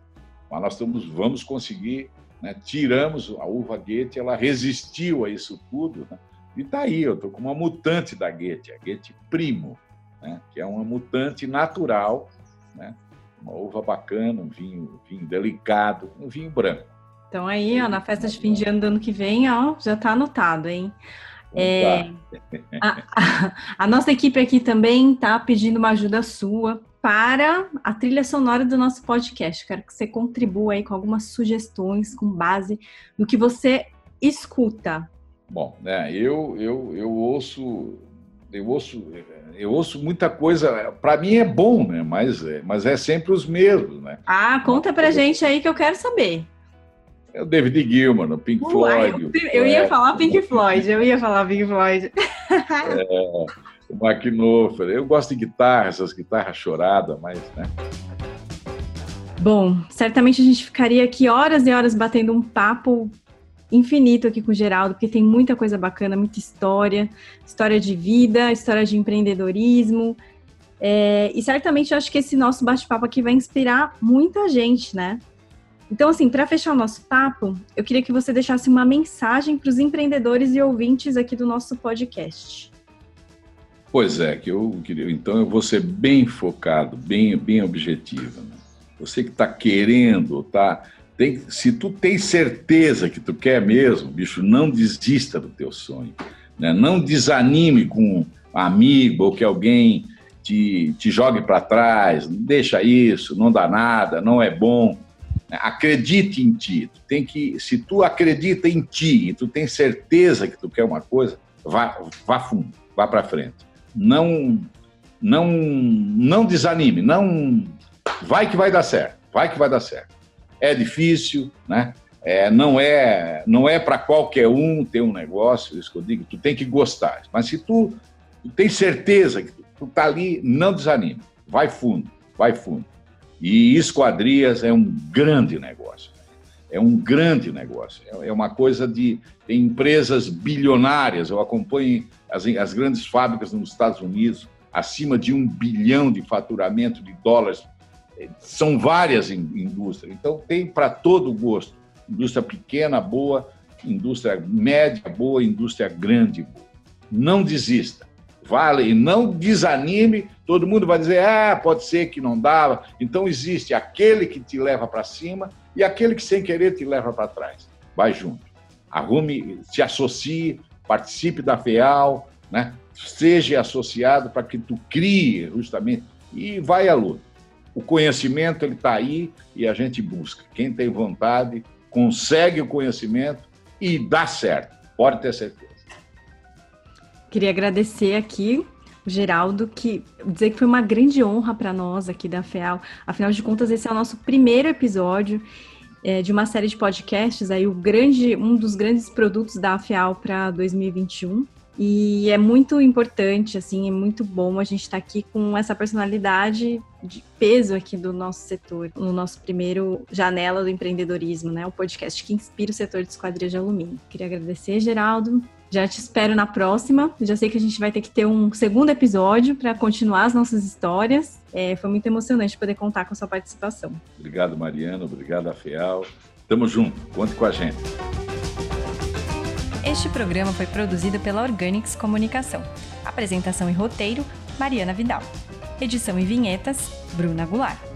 mas nós estamos, vamos conseguir, né, tiramos a uva Goethe, ela resistiu a isso tudo, né? e está aí, eu estou com uma mutante da Goethe, a Goethe Primo, né, que é uma mutante natural, né, uma uva bacana, um vinho, um vinho delicado, um vinho branco. Então aí, ó, na festa de fim de ano do ano que vem, ó, já está anotado, hein? É, a, a, a, nossa equipe aqui também está pedindo uma ajuda sua para a trilha sonora do nosso podcast. Quero que você contribua aí com algumas sugestões com base no que você escuta. Bom, né, eu, eu, eu ouço eu ouço eu ouço muita coisa para mim é bom né mas é, mas é sempre os mesmos né ah conta para gente aí que eu quero saber é o David Gilman, o Pink Floyd. Eu, eu ia falar Pink Floyd, eu ia falar Pink Floyd. é, o McNofer. Eu gosto de guitarra, essas guitarras choradas, mas, né? Bom, certamente a gente ficaria aqui horas e horas batendo um papo infinito aqui com o Geraldo, porque tem muita coisa bacana, muita história, história de vida, história de empreendedorismo. É, e certamente eu acho que esse nosso bate-papo aqui vai inspirar muita gente, né? Então, assim, para fechar o nosso papo, eu queria que você deixasse uma mensagem para os empreendedores e ouvintes aqui do nosso podcast. Pois é, que eu queria. Então, eu vou ser bem focado, bem, bem objetivo. Né? Você que está querendo, tá? Tem, se tu tem certeza que tu quer mesmo, bicho, não desista do teu sonho. Né? Não desanime com um amigo ou que alguém te, te jogue para trás. Deixa isso, não dá nada, não é bom. Acredite em ti. Tu tem que, se tu acredita em ti e tu tem certeza que tu quer uma coisa, vá, vá fundo, vá para frente. Não, não, não desanime. Não, vai que vai dar certo. Vai que vai dar certo. É difícil, né? É, não é, não é para qualquer um ter um negócio. Isso que eu digo. Tu tem que gostar. Mas se tu, tu tem certeza que tu tá ali, não desanime. Vai fundo, vai fundo. E esquadrias é um grande negócio. É um grande negócio. É uma coisa de. Tem empresas bilionárias, eu acompanho as, as grandes fábricas nos Estados Unidos, acima de um bilhão de faturamento de dólares. São várias indústrias. Então, tem para todo gosto. Indústria pequena, boa, indústria média, boa, indústria grande, boa. Não desista vale e não desanime. Todo mundo vai dizer, ah, pode ser que não dava. Então existe aquele que te leva para cima e aquele que sem querer te leva para trás. Vai junto. Arrume, se associe, participe da FEAL, né? seja associado para que tu crie justamente e vai à luta. O conhecimento ele está aí e a gente busca. Quem tem vontade consegue o conhecimento e dá certo. Pode ter certeza. Queria agradecer aqui Geraldo, que dizer que foi uma grande honra para nós aqui da FEAL. Afinal de contas, esse é o nosso primeiro episódio é, de uma série de podcasts, aí o grande, um dos grandes produtos da FEAL para 2021. E é muito importante, assim, é muito bom a gente estar tá aqui com essa personalidade de peso aqui do nosso setor, no nosso primeiro Janela do Empreendedorismo, né? O podcast que inspira o setor de esquadria de alumínio. Queria agradecer, Geraldo. Já te espero na próxima. Já sei que a gente vai ter que ter um segundo episódio para continuar as nossas histórias. É, foi muito emocionante poder contar com a sua participação. Obrigado, Mariana. Obrigado, Afial. Tamo junto. Conte com a gente. Este programa foi produzido pela Organics Comunicação. Apresentação e roteiro, Mariana Vidal. Edição e vinhetas, Bruna Goulart.